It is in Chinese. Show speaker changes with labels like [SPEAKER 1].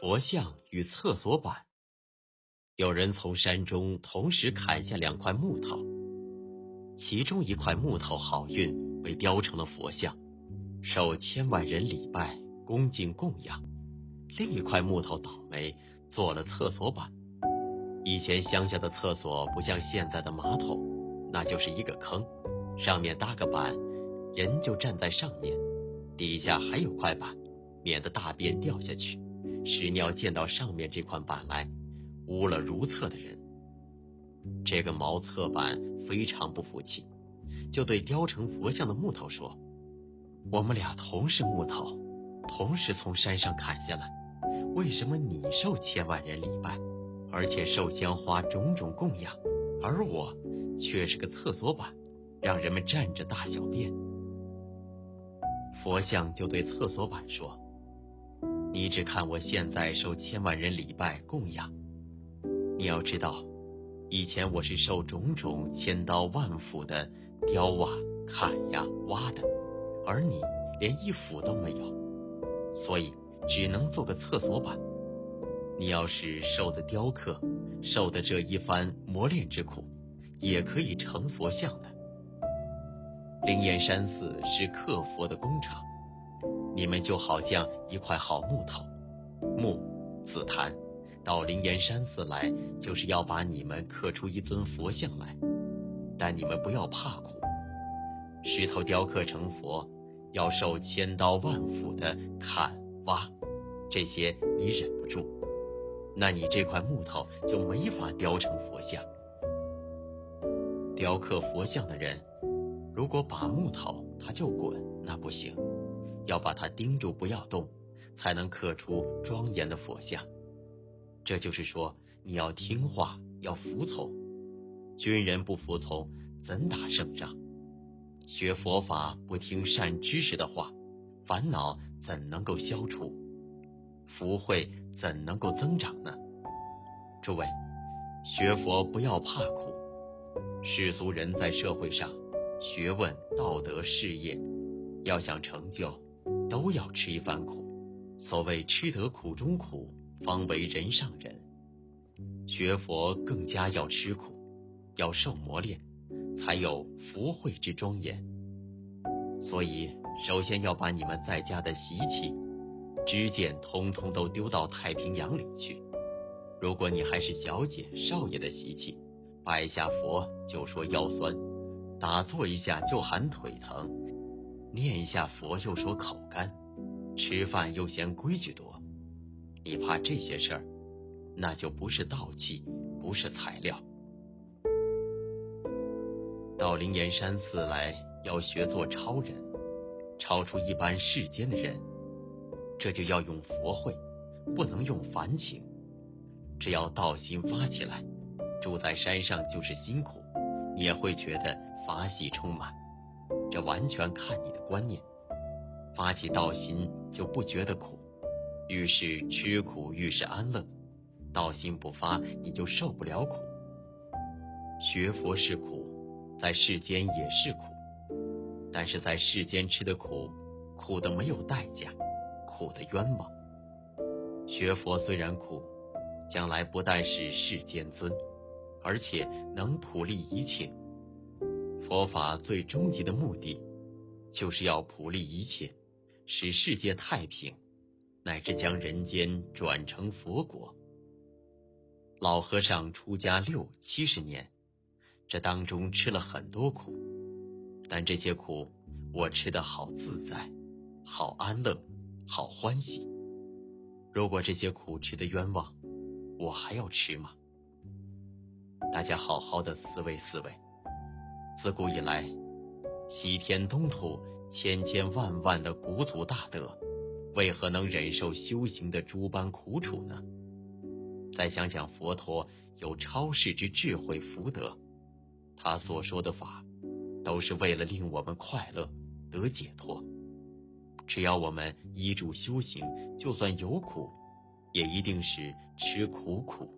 [SPEAKER 1] 佛像与厕所板。有人从山中同时砍下两块木头，其中一块木头好运，被雕成了佛像，受千万人礼拜、恭敬供养；另一块木头倒霉，做了厕所板。以前乡下的厕所不像现在的马桶，那就是一个坑，上面搭个板，人就站在上面，底下还有块板，免得大便掉下去，屎尿溅到上面这块板来。污了如厕的人，这个茅厕板非常不服气，就对雕成佛像的木头说：“我们俩同是木头，同时从山上砍下来，为什么你受千万人礼拜，而且受香花种种供养，而我却是个厕所板，让人们站着大小便？”佛像就对厕所板说：“你只看我现在受千万人礼拜供养。”你要知道，以前我是受种种千刀万斧的雕啊、砍呀、挖的，而你连一斧都没有，所以只能做个厕所板。你要是受的雕刻，受的这一番磨练之苦，也可以成佛像的。灵岩山寺是刻佛的工厂，你们就好像一块好木头，木紫檀。到灵岩山寺来，就是要把你们刻出一尊佛像来。但你们不要怕苦，石头雕刻成佛，要受千刀万斧的砍挖，这些你忍不住，那你这块木头就没法雕成佛像。雕刻佛像的人，如果把木头他就滚，那不行，要把它盯住不要动，才能刻出庄严的佛像。这就是说，你要听话，要服从。军人不服从，怎打胜仗？学佛法不听善知识的话，烦恼怎能够消除？福慧怎能够增长呢？诸位，学佛不要怕苦。世俗人在社会上，学问、道德、事业，要想成就，都要吃一番苦。所谓吃得苦中苦。方为人上人，学佛更加要吃苦，要受磨练，才有福慧之庄严。所以，首先要把你们在家的习气、知见，通通都丢到太平洋里去。如果你还是小姐、少爷的习气，拜下佛就说腰酸，打坐一下就喊腿疼，念一下佛又说口干，吃饭又嫌规矩多。你怕这些事儿，那就不是道气，不是材料。到灵岩山寺来，要学做超人，超出一般世间的人，这就要用佛慧，不能用凡情。只要道心发起来，住在山上就是辛苦，也会觉得法喜充满。这完全看你的观念，发起道心就不觉得苦。愈是吃苦，愈是安乐。道心不发，你就受不了苦。学佛是苦，在世间也是苦，但是在世间吃的苦，苦的没有代价，苦的冤枉。学佛虽然苦，将来不但是世间尊，而且能普利一切。佛法最终极的目的，就是要普利一切，使世界太平。乃至将人间转成佛国。老和尚出家六七十年，这当中吃了很多苦，但这些苦我吃得好自在，好安乐，好欢喜。如果这些苦吃的冤枉，我还要吃吗？大家好好的思维思维。自古以来，西天东土千千万万的古祖大德。为何能忍受修行的诸般苦楚呢？再想想佛陀有超世之智慧福德，他所说的法，都是为了令我们快乐得解脱。只要我们依主修行，就算有苦，也一定是吃苦苦。